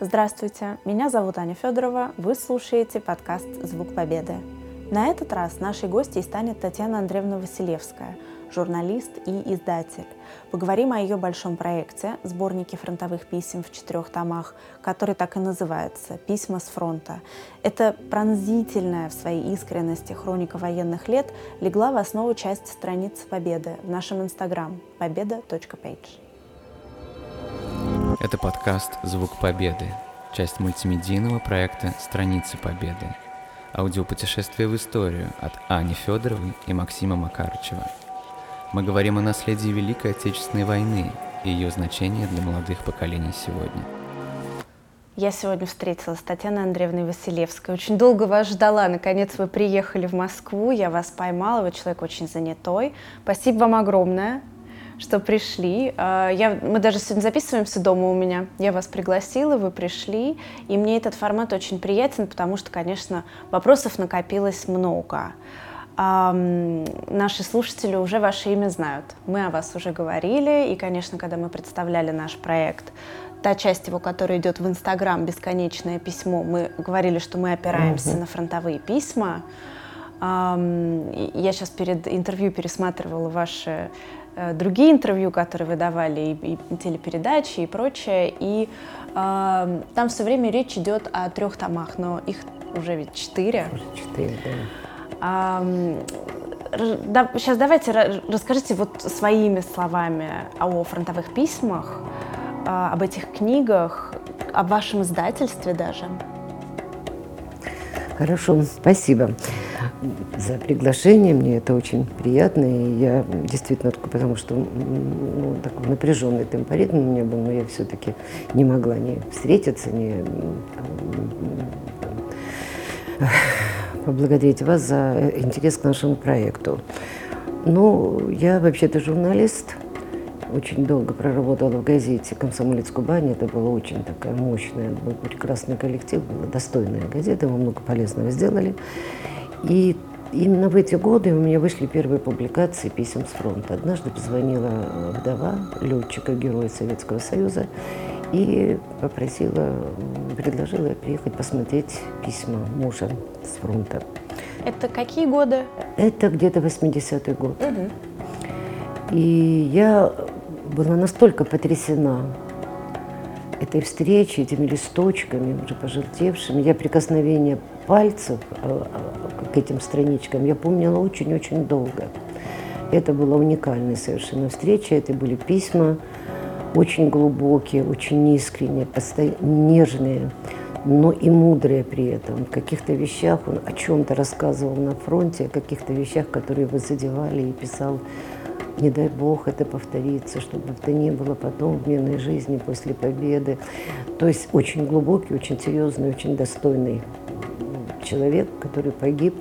Здравствуйте, меня зовут Аня Федорова, вы слушаете подкаст «Звук Победы». На этот раз нашей гостьей станет Татьяна Андреевна Василевская, журналист и издатель. Поговорим о ее большом проекте «Сборники фронтовых писем в четырех томах», который так и называется «Письма с фронта». Это пронзительная в своей искренности хроника военных лет легла в основу части страницы Победы в нашем инстаграм победа.page. Это подкаст «Звук Победы», часть мультимедийного проекта «Страницы Победы». Аудиопутешествие в историю от Ани Федоровой и Максима Макарычева. Мы говорим о наследии Великой Отечественной войны и ее значении для молодых поколений сегодня. Я сегодня встретилась с Татьяной Андреевной Василевской. Очень долго вас ждала. Наконец вы приехали в Москву. Я вас поймала. Вы человек очень занятой. Спасибо вам огромное что пришли. А, я, мы даже сегодня записываемся дома у меня. Я вас пригласила, вы пришли. И мне этот формат очень приятен, потому что, конечно, вопросов накопилось много. А, наши слушатели уже ваше имя знают. Мы о вас уже говорили. И, конечно, когда мы представляли наш проект, та часть его, которая идет в Инстаграм, бесконечное письмо, мы говорили, что мы опираемся mm-hmm. на фронтовые письма. Я сейчас перед интервью пересматривала ваши другие интервью, которые вы давали, и, и телепередачи, и прочее. И э, там все время речь идет о трех томах, но их уже ведь четыре. Уже четыре, да. Э, да. Сейчас давайте расскажите вот своими словами о фронтовых письмах, э, об этих книгах, об вашем издательстве даже. Хорошо, спасибо за приглашение. Мне это очень приятно. И я действительно, потому что ну, такой напряженный темпоритм у меня был, но я все-таки не могла не встретиться, не поблагодарить вас за интерес к нашему проекту. Ну, я вообще-то журналист – очень долго проработала в газете «Комсомолец Кубани». Это была очень такая мощная, был прекрасный коллектив, была достойная газета, мы много полезного сделали. И именно в эти годы у меня вышли первые публикации писем с фронта. Однажды позвонила вдова летчика, героя Советского Союза, и попросила, предложила приехать посмотреть письма мужа с фронта. Это какие годы? Это где-то 80-й год. Угу. И я была настолько потрясена этой встречей, этими листочками, уже пожелтевшими. Я прикосновение пальцев а, а, к этим страничкам я помнила очень-очень долго. Это была уникальная совершенно встреча. Это были письма очень глубокие, очень искренние, нежные, но и мудрые при этом. В каких-то вещах он о чем-то рассказывал на фронте, о каких-то вещах, которые его задевали и писал не дай бог это повторится, чтобы это не было потом в мирной жизни после победы. То есть очень глубокий, очень серьезный, очень достойный человек, который погиб.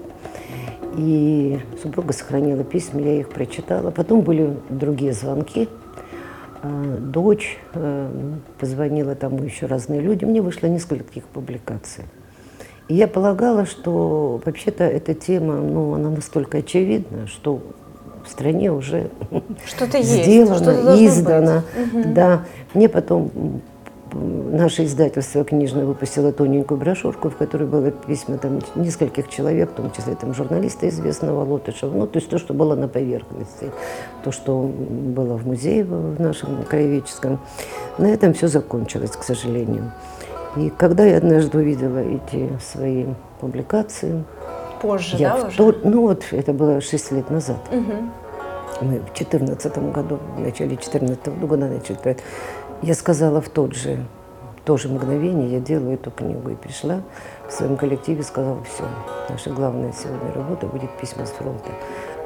И супруга сохранила письма, я их прочитала. Потом были другие звонки. А, дочь э, позвонила тому еще разные люди. Мне вышло несколько таких публикаций. И я полагала, что вообще-то эта тема, ну, она настолько очевидна, что в стране уже что-то сделано, что издано. Угу. Да. Мне потом наше издательство книжное выпустило тоненькую брошюрку, в которой было письма там, нескольких человек, в том числе там, журналиста известного Лотышева. Ну, то есть то, что было на поверхности, то, что было в музее в нашем краеведческом. На этом все закончилось, к сожалению. И когда я однажды увидела эти свои публикации, позже, я да, уже? Тот, ну вот, это было 6 лет назад. Угу. Мы в 2014 году, в начале 2014 года начали. Я сказала в тот же, то же мгновение, я делаю эту книгу. И пришла в своем коллективе, сказала, все, наша главная сегодня работа будет письма с фронта.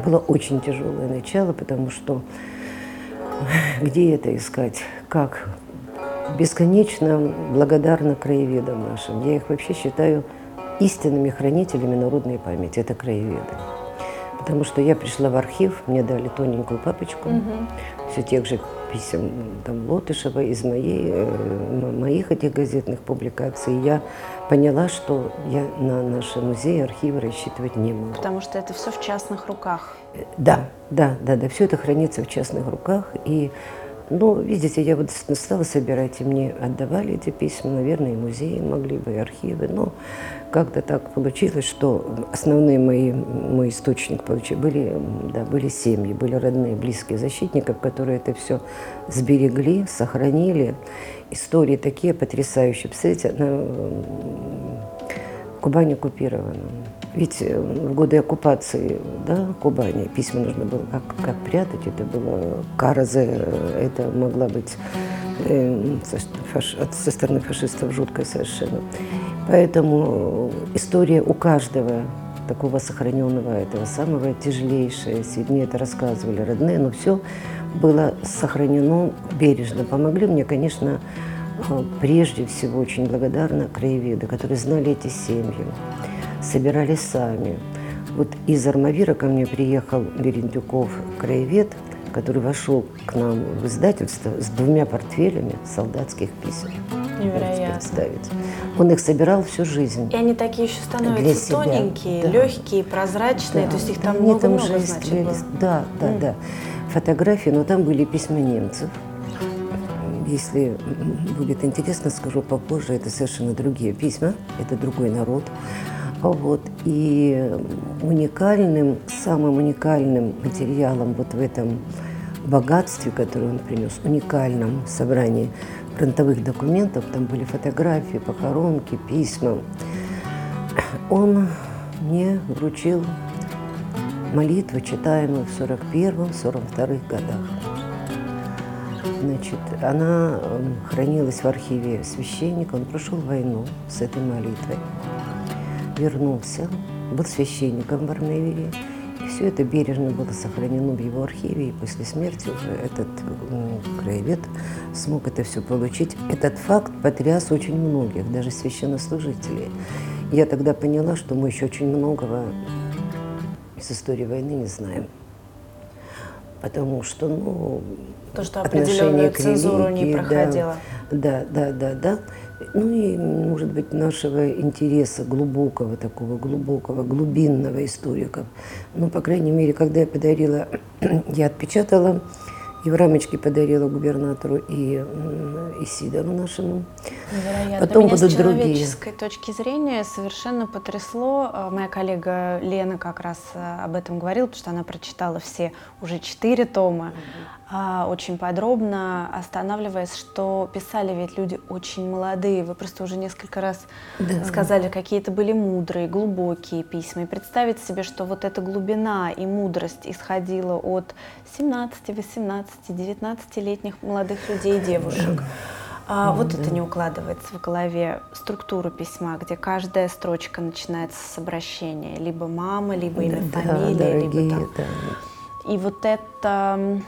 Было очень тяжелое начало, потому что где это искать, как бесконечно благодарна краеведам нашим. Я их вообще считаю истинными хранителями народной памяти. Это краеведы. Потому что я пришла в архив, мне дали тоненькую папочку, угу. все тех же писем там, Лотышева из моей, э, моих этих газетных публикаций. Я поняла, что я на наши музеи, архивы рассчитывать не могу. Потому что это все в частных руках. Да, да, да, да, все это хранится в частных руках. И Но, видите, я вот стала собирать, и мне отдавали эти письма, наверное, и музеи могли бы, и архивы, но как-то так получилось, что основные мои, мой источник получили, были, да, были семьи, были родные, близкие защитников, которые это все сберегли, сохранили. Истории такие потрясающие. Представляете, на, Кубань оккупирована. Ведь э, в годы оккупации да, Кубани письма нужно было как, как прятать. Это было кара за это могла быть э, фаш, со стороны фашистов жуткая совершенно. Поэтому история у каждого такого сохраненного, этого самого тяжелейшего, если мне это рассказывали родные, но все было сохранено бережно. Помогли мне, конечно, прежде всего очень благодарна краеведы, которые знали эти семьи, собирали сами. Вот из Армавира ко мне приехал Берендюков, краевед, который вошел к нам в издательство с двумя портфелями солдатских писем. Невероятно. Представить. Он их собирал всю жизнь. И они такие еще становятся тоненькие, да. легкие, прозрачные, да. то есть их там много-много, много, значит, было. Да, да, mm. да. Фотографии, но там были письма немцев. Если будет интересно, скажу попозже, это совершенно другие письма, это другой народ. Вот. И уникальным, самым уникальным материалом вот в этом богатстве, которое он принес, уникальном собрании фронтовых документов, там были фотографии, похоронки, письма, он мне вручил молитву, читаемую в 41-42 годах. Значит, она хранилась в архиве священника, он прошел войну с этой молитвой, вернулся, был священником в Армавире, и все это бережно было сохранено в его архиве, и после смерти уже этот краевед смог это все получить. Этот факт потряс очень многих, даже священнослужителей. Я тогда поняла, что мы еще очень многого из истории войны не знаем потому что, ну, то, что определенную цензуру религии, не проходила. Да, да, да, да. Ну и, может быть, нашего интереса глубокого, такого глубокого, глубинного историка. Ну, по крайней мере, когда я подарила, я отпечатала и в рамочке подарила губернатору и, и Сидору нашему. Невероятно. Потом Меня будут с человеческой другие. точки зрения совершенно потрясло. Э, моя коллега Лена как раз э, об этом говорила, потому что она прочитала все уже четыре тома. А, очень подробно, останавливаясь, что писали ведь люди очень молодые. Вы просто уже несколько раз да. сказали, какие это были мудрые, глубокие письма. И представить себе, что вот эта глубина и мудрость исходила от 17, 18, 19-летних молодых людей и девушек. А, вот это не укладывается в голове структуру письма, где каждая строчка начинается с обращения. Либо мама, либо имя, да, фамилия, дорогие, либо там. Да. И вот это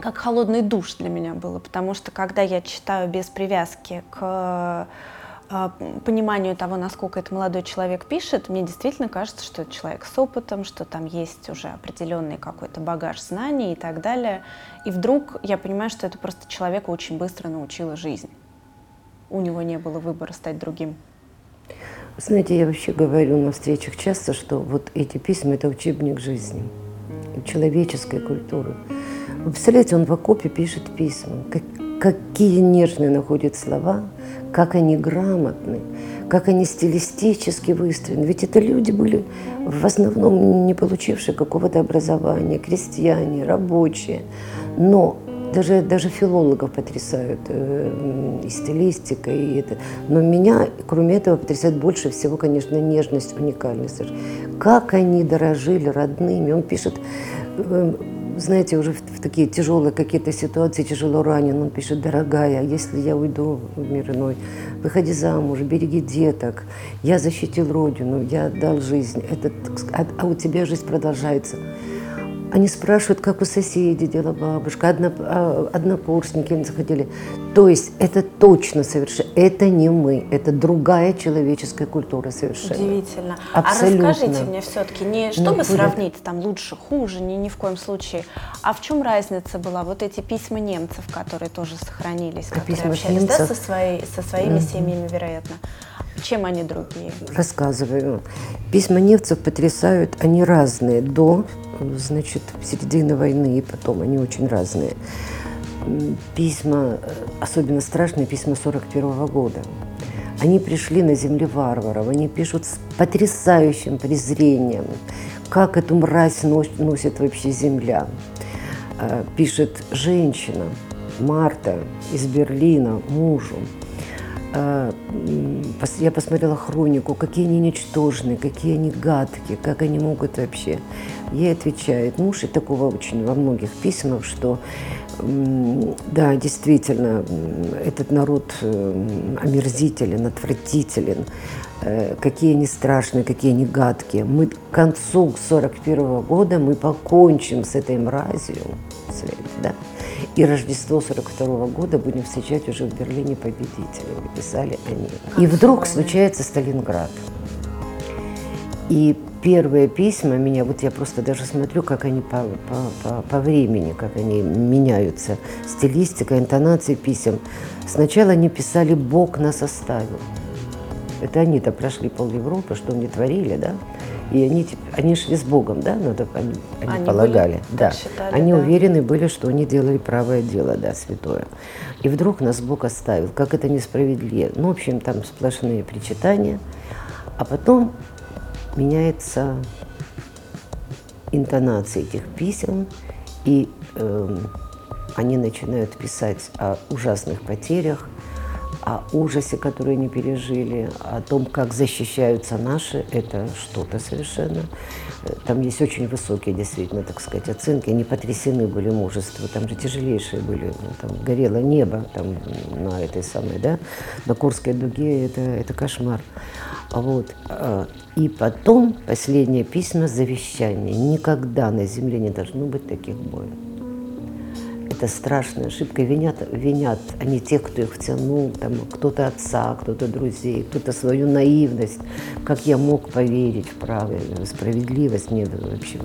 как холодный душ для меня было, потому что когда я читаю без привязки к пониманию того, насколько это молодой человек пишет, мне действительно кажется, что это человек с опытом, что там есть уже определенный какой-то багаж знаний и так далее. И вдруг я понимаю, что это просто человека очень быстро научила жизнь. У него не было выбора стать другим. Знаете, я вообще говорю на встречах часто, что вот эти письма – это учебник жизни, человеческой культуры. Вы представляете, он в окопе пишет письма. Какие нежные находят слова, как они грамотны, как они стилистически выстроены. Ведь это люди были в основном не получившие какого-то образования, крестьяне, рабочие. Но даже, даже филологов потрясают э, и стилистика, и это. Но меня, кроме этого, потрясает больше всего, конечно, нежность, уникальность. Как они дорожили родными. Он пишет, э, знаете, уже в, в такие тяжелые какие-то ситуации, тяжело ранен, он пишет, дорогая, если я уйду в мир иной, выходи замуж, береги деток, я защитил родину, я отдал жизнь, это, а, а у тебя жизнь продолжается. Они спрашивают, как у соседей дела бабушка, одно, а, однокурсники заходили. То есть это точно совершенно, это не мы, это другая человеческая культура совершенно. Удивительно. Абсолютно. А расскажите мне все-таки, не ну, чтобы будет... сравнить там лучше, хуже, ни, ни в коем случае, а в чем разница была? Вот эти письма немцев, которые тоже сохранились, а которые общались немцев? да, со, своей, со своими mm-hmm. семьями, вероятно. Чем они другие? Рассказываю. Письма немцев потрясают, они разные до значит, середины войны, и потом они очень разные. письма, э, особенно страшные письма 41 года. Они пришли на земле варваров, они пишут с потрясающим презрением, как эту мразь носит вообще земля. Э, пишет женщина, Марта из Берлина, мужу. Э, я посмотрела хронику, какие они ничтожные, какие они гадкие, как они могут вообще. Ей отвечает муж, и такого очень во многих письмах, что да, действительно, этот народ э, омерзителен, отвратителен, э, какие они страшные, какие они гадкие. Мы к концу 41 года мы покончим с этой мразью, да, и Рождество 42 года будем встречать уже в Берлине победителями, писали они. И вдруг случается Сталинград. И первые письма меня, вот я просто даже смотрю, как они по, по, по, по времени, как они меняются, стилистика, интонации писем. Сначала они писали «Бог нас оставил». Это они-то прошли пол Европы, что они творили, да? И они, они шли с Богом, да, надо, они, они, они полагали. Были, да. Считали, они да. уверены были, что они делали правое дело, да, святое. И вдруг нас Бог оставил. Как это несправедливо. Ну, в общем, там сплошные причитания. А потом меняется интонация этих писем, и э, они начинают писать о ужасных потерях, о ужасе, который они пережили, о том, как защищаются наши, это что-то совершенно. Там есть очень высокие, действительно, так сказать, оценки. Они потрясены были мужество. Там же тяжелейшие были. Ну, там горело небо там, на этой самой, да, на Курской дуге. Это, это кошмар. Вот. А, и потом последнее письмо завещание. Никогда на земле не должно быть таких боев страшная ошибка. Винят, винят они тех, кто их втянул, там, кто-то отца, кто-то друзей, кто-то свою наивность. Как я мог поверить в правую справедливость мне вообще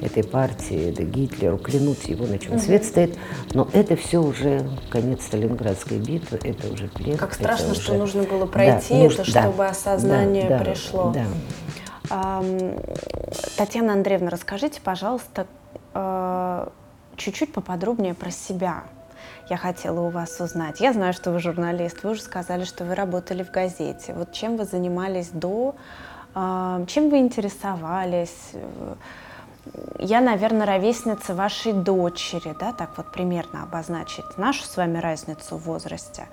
этой партии, это Гитлеру, клянуть его, на чем свет стоит. Но это все уже конец Сталинградской битвы, это уже плен. Как страшно, уже... что нужно было пройти да, это, нужно, чтобы да, осознание да, пришло. Да. Татьяна Андреевна, расскажите, пожалуйста, а, чуть-чуть поподробнее про себя. Я хотела у вас узнать. Я знаю, что вы журналист. Вы уже сказали, что вы работали в газете. Вот чем вы занимались до, а, чем вы интересовались? Я, наверное, ровесница вашей дочери, да, так вот примерно обозначить нашу с вами разницу в возрасте.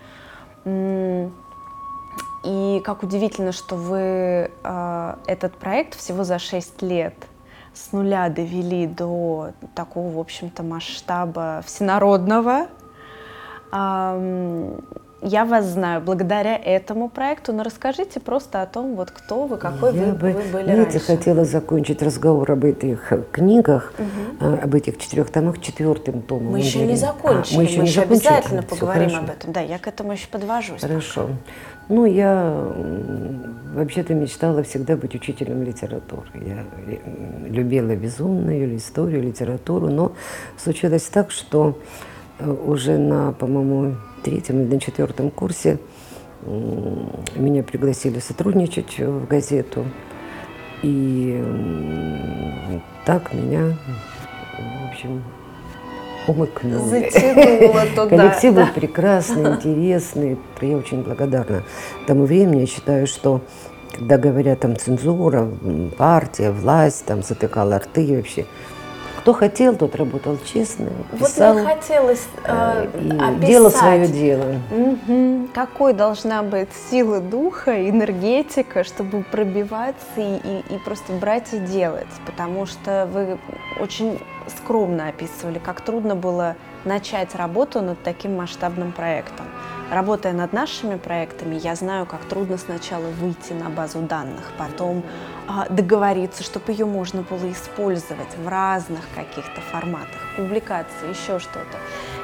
И как удивительно, что вы э, этот проект всего за 6 лет с нуля довели до такого, в общем-то, масштаба всенародного. Я вас знаю благодаря этому проекту, но расскажите просто о том, вот кто вы, какой Я вы, бы, вы были знаете, раньше. хотела закончить разговор об этих книгах, угу. об этих четырех томах четвертым томом. Мы еще не закончили, а, мы еще, мы не еще закончили. обязательно поговорим об этом. Да, я к этому еще подвожусь. Хорошо. Ну, я вообще-то мечтала всегда быть учителем литературы. Я любила безумную историю, литературу, но случилось так, что э, уже на, по-моему, третьем или на четвертом курсе меня пригласили сотрудничать в газету. И так меня, в общем, умыкнули. Затянуло туда. Коллектив был прекрасный, интересный. Я очень благодарна тому времени. Я считаю, что когда говорят там цензура, партия, власть, там затыкала рты вообще, кто хотел, тот работал честно, писал. Вот мне хотелось э, и описать. делал свое дело. Угу. Какой должна быть сила духа, энергетика, чтобы пробиваться и, и, и просто брать и делать? Потому что вы очень скромно описывали, как трудно было начать работу над таким масштабным проектом. Работая над нашими проектами, я знаю, как трудно сначала выйти на базу данных, потом а, договориться, чтобы ее можно было использовать в разных каких-то форматах, публикации, еще что-то.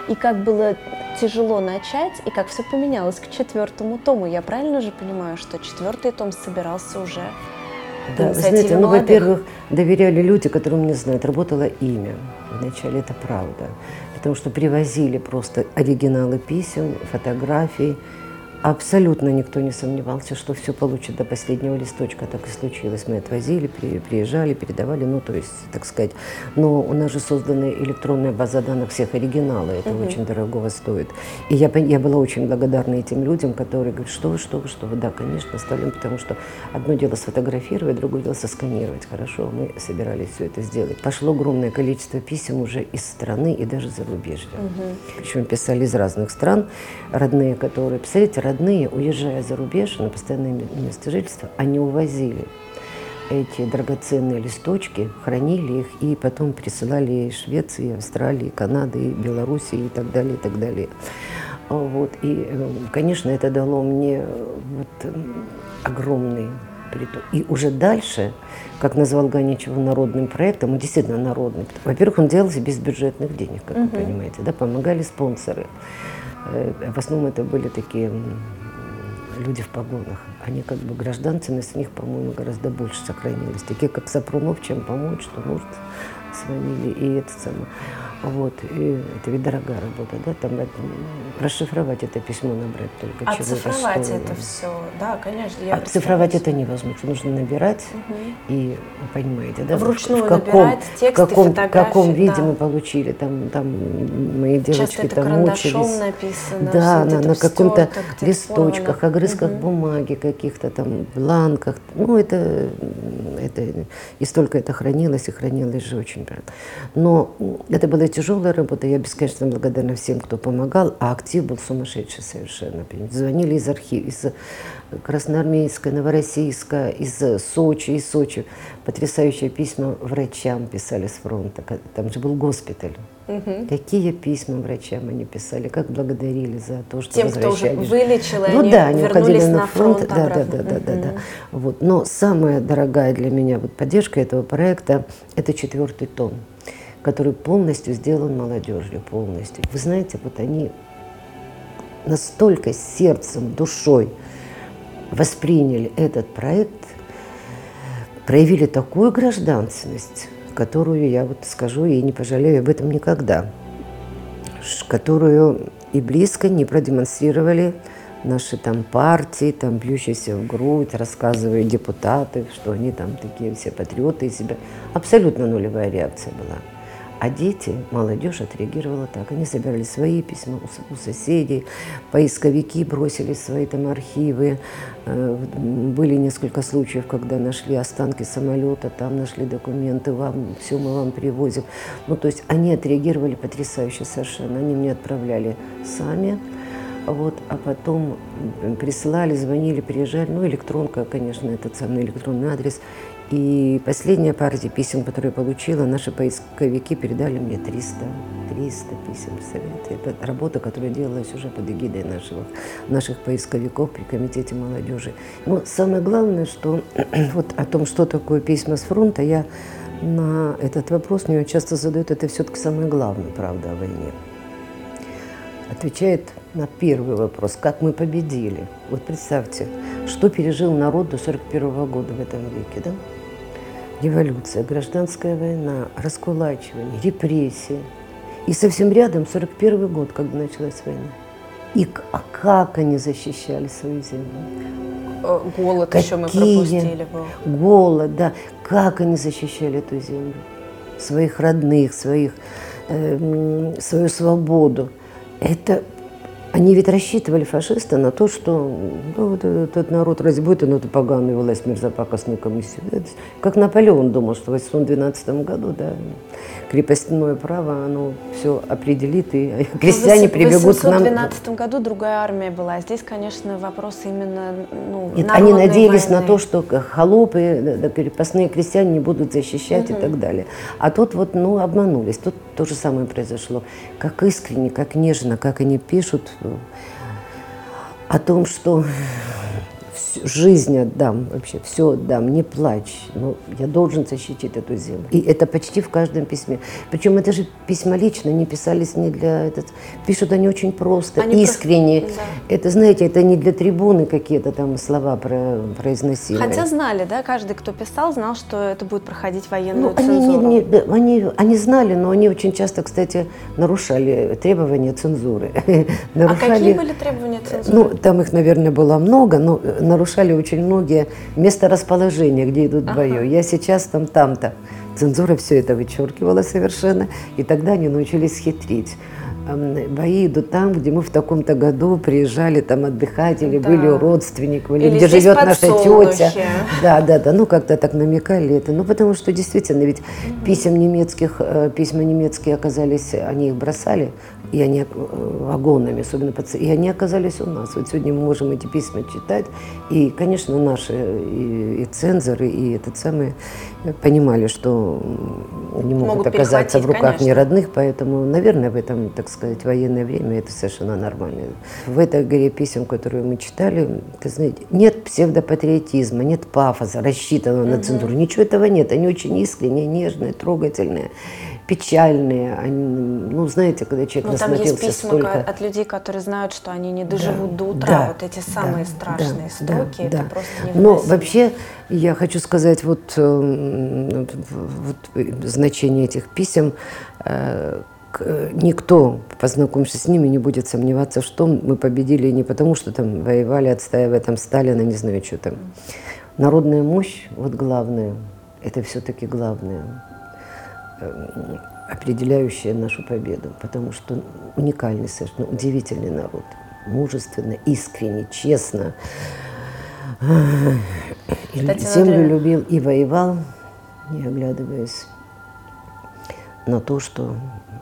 И как было тяжело начать, и как все поменялось к четвертому тому. Я правильно же понимаю, что четвертый том собирался уже да, вы знаете, ну, во-первых, доверяли люди, которым не знают, работало имя. Вначале это правда. Потому что привозили просто оригиналы писем, фотографий, Абсолютно никто не сомневался, что все получит до последнего листочка. Так и случилось. Мы отвозили, приезжали, передавали, ну, то есть, так сказать. Но у нас же создана электронная база данных всех оригинала. Это угу. очень дорогого стоит. И я, я была очень благодарна этим людям, которые говорят, что вы, что вы, что вы. Да, конечно, оставим, потому что одно дело сфотографировать, другое дело сосканировать. Хорошо, мы собирались все это сделать. Пошло огромное количество писем уже из страны и даже зарубежья. Угу. Причем писали из разных стран, родные, которые, представляете, родные, уезжая за рубеж на постоянное место жительства, они увозили эти драгоценные листочки, хранили их и потом присылали Швеции, Австралии, Канады, Белоруссии и так далее, и так далее. Вот. И, э, конечно, это дало мне вот огромный приток. И уже дальше, как назвал Ганичева народным проектом, действительно народный. Во-первых, он делался без бюджетных денег, как угу. вы понимаете, да, помогали спонсоры. Э, в основном это были такие люди в погонах. Они как бы гражданственность у них, по-моему, гораздо больше сохранилась. Такие, как Сапрунов, чем помочь, что может, звонили. И это самое. Вот, и это ведь дорогая работа, да, там это, расшифровать это письмо набрать только а чего цифровать это все, да, конечно. Я а цифровать это невозможно, нужно набирать, угу. и понимаете, да, Вручную в, каком, набирать тексты, в каком, в каком виде да. мы получили, там, там мои девочки Часто там мучились. написано. Да, на, на каком-то листочках, огрызках угу. бумаги, каких-то там бланках, ну это, это, и столько это хранилось, и хранилось же очень, но это было тяжелая работа. Я бесконечно благодарна всем, кто помогал. А актив был сумасшедший совершенно. Звонили из архива, из Красноармейска, Новороссийска, из Сочи, из Сочи. Потрясающие письма врачам писали с фронта. Там же был госпиталь. Угу. Какие письма врачам они писали, как благодарили за то, что Тем, кто уже вылечил, ну, они да, они уходили на фронт. фронт да, да, да, да, да, да. Вот. Но самая дорогая для меня вот поддержка этого проекта – это четвертый том который полностью сделан молодежью, полностью. Вы знаете, вот они настолько сердцем, душой восприняли этот проект, проявили такую гражданственность, которую я вот скажу и не пожалею об этом никогда, которую и близко не продемонстрировали наши там партии, там бьющиеся в грудь, рассказывая депутаты, что они там такие все патриоты из себя. Абсолютно нулевая реакция была. А дети, молодежь отреагировала так. Они собирали свои письма у, соседей, поисковики бросили свои там архивы. Э, были несколько случаев, когда нашли останки самолета, там нашли документы, вам, все мы вам привозим. Ну, то есть они отреагировали потрясающе совершенно. Они мне отправляли сами, вот, а потом присылали, звонили, приезжали. Ну, электронка, конечно, этот самый электронный адрес. И последняя партия писем, которую я получила, наши поисковики передали мне 300, 300 писем, представляете? Это работа, которая делалась уже под эгидой нашего, наших поисковиков при Комитете молодежи. Но самое главное, что вот о том, что такое письма с фронта, я на этот вопрос мне часто задают, это все-таки самое главное, правда, о войне. Отвечает на первый вопрос, как мы победили. Вот представьте, что пережил народ до 41 года в этом веке, да? Революция, гражданская война, раскулачивание, репрессии. И совсем рядом 41 год, когда началась война. И а как они защищали свою землю? Э, голод Какие? еще мы пропустили был. Голод, да. Как они защищали эту землю? Своих родных, своих, э, свою свободу. Это они ведь рассчитывали, фашисты, на то, что ну, вот этот народ разбудит, ну, эту поганую власть мерзопакостную комиссию. Как Наполеон думал, что в 812 году, да, крепостное право, оно все определит, и ну, крестьяне прибегут к нам. В 812 году другая армия была. Здесь, конечно, вопрос именно ну, Нет, Они надеялись войны. на то, что холопы, да, крепостные крестьяне не будут защищать угу. и так далее. А тут вот, ну, обманулись. Тут то же самое произошло. Как искренне, как нежно, как они пишут о том, что жизнь отдам, вообще все отдам, не плачь. Ну, я должен защитить эту землю. И это почти в каждом письме. Причем это же письма лично, не писались не для... Этот, пишут они очень просто, они искренне. Просто, да. Это, знаете, это не для трибуны какие-то там слова про, произносимые. Хотя знали, да, каждый, кто писал, знал, что это будет проходить военную ну, цензуру. Они, не, не, они, они знали, но они очень часто, кстати, нарушали требования цензуры. нарушали... А какие были требования цензуры? Ну, там их, наверное, было много, но нарушали очень многие месторасположения, где идут Ага. бои. Я сейчас там, там-то. Цензура все это вычеркивала совершенно, и тогда они научились хитрить. Эм, Бои идут там, где мы в таком-то году приезжали там отдыхать, или Да. были у родственников, или, Или где живет наша тетя. Да, да, да, ну как-то так намекали это. Ну потому что действительно, ведь писем немецких, э, письма немецкие оказались, они их бросали, и они э, вагонами, особенно паци- и они оказались у нас. Вот сегодня мы можем эти письма читать, и, конечно, наши и, и цензоры, и этот самый э, понимали, что они могут, Могут оказаться в руках конечно. неродных, поэтому, наверное, в этом, так сказать, военное время это совершенно нормально. В этой горе писем, которую мы читали, ты знаете, нет псевдопатриотизма, нет пафоса, рассчитанного на цензуру. Ничего этого нет. Они очень искренние, нежные, трогательные, печальные. Они, ну, знаете, когда человек Ну, там есть насмотрелся письма столько... от людей, которые знают, что они не доживут до утра. Да, вот эти самые да, страшные да, строки, да, это да. просто Но невыносимо. вообще я хочу сказать вот, э, вот э, значение этих писем. э, к- Никто, познакомившись с ними, не будет сомневаться, что мы победили не потому, что там воевали, отстаивая там Сталина, не знаю, что там. Народная мощь, вот главное, это все-таки главное, э, определяющее нашу победу, потому что уникальный, совершенно удивительный народ, мужественно, искренне, честно, Кстати, землю Андрей- любил и воевал, не оглядываясь на то, что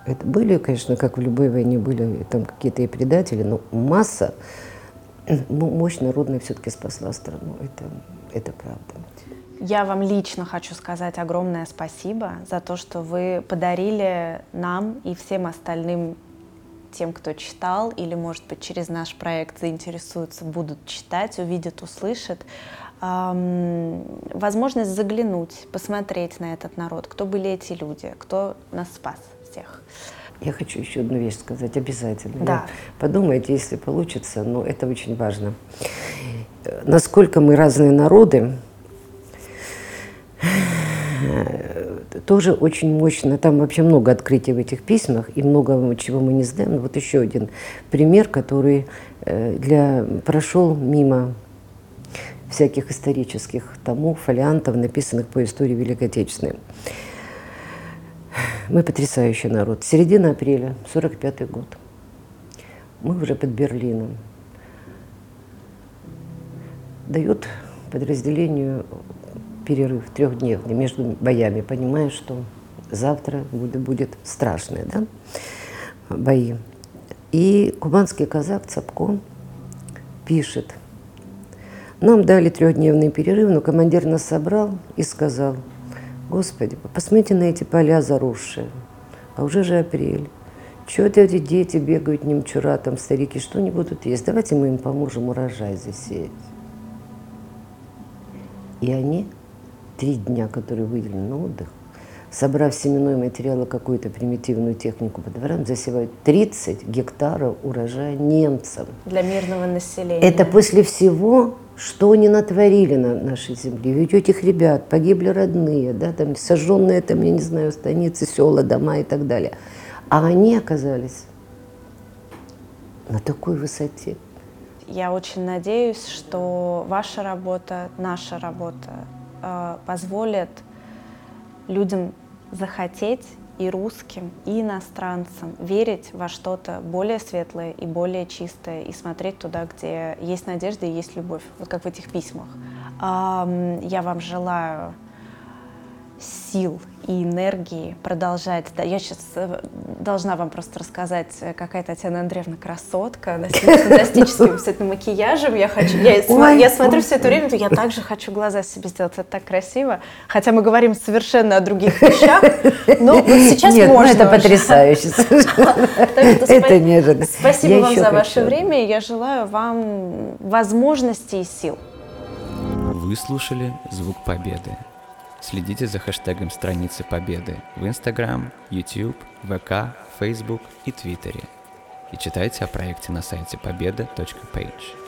это были, конечно, как в любой войне были там какие-то и предатели, но масса, ну, мощь народная все-таки спасла страну. Это, это правда. Я вам лично хочу сказать огромное спасибо за то, что вы подарили нам и всем остальным тем, кто читал или, может быть, через наш проект заинтересуются, будут читать, увидят, услышат, ам, возможность заглянуть, посмотреть на этот народ, кто были эти люди, кто нас спас всех. Я хочу еще одну вещь сказать, обязательно. Да. Подумайте, если получится, но это очень важно. Э, Насколько мы разные народы, тоже очень мощно. Там вообще много открытий в этих письмах и много чего мы не знаем. Вот еще один пример, который э, для прошел мимо всяких исторических томов, фолиантов, написанных по истории Великой Отечественной. Мы потрясающий народ. Середина апреля, 45 год. Мы уже под Берлином. Дают подразделению перерыв трехдневный между боями, понимая, что завтра будет, будет страшное, да, бои. И кубанский казак Цапко пишет, нам дали трехдневный перерыв, но командир нас собрал и сказал, Господи, посмотрите на эти поля заросшие, а уже же апрель. Чего эти дети бегают, немчура, там старики, что они будут есть? Давайте мы им поможем урожай засеять. И они три дня, которые выделены на отдых, собрав семенной материал и какую-то примитивную технику по дворам, засевают 30 гектаров урожая немцам. Для мирного населения. Это после всего, что они натворили на нашей земле. Ведь у этих ребят погибли родные, да, там сожженные, там, я не знаю, станицы, села, дома и так далее. А они оказались на такой высоте. Я очень надеюсь, что ваша работа, наша работа э, позволит людям захотеть и русским, и иностранцам верить во что-то более светлое и более чистое, и смотреть туда, где есть надежда и есть любовь, вот как в этих письмах. Я вам желаю сил и энергии продолжать. Да, я сейчас должна вам просто рассказать, э, какая Татьяна Андреевна красотка, она с фантастическим абсолютно макияжем. Я хочу, я, сма- Ой, я смотрю все это время, то я также хочу глаза себе сделать. Это так красиво. Хотя мы говорим совершенно о других вещах, но вот сейчас Нет, ну можно. это уже. потрясающе. Это неожиданно. Спасибо вам за ваше время. Я желаю вам возможностей и сил. Вы слушали «Звук Победы». Следите за хэштегом страницы Победы в Instagram, YouTube, ВК, Facebook и Твиттере. И читайте о проекте на сайте победа.page.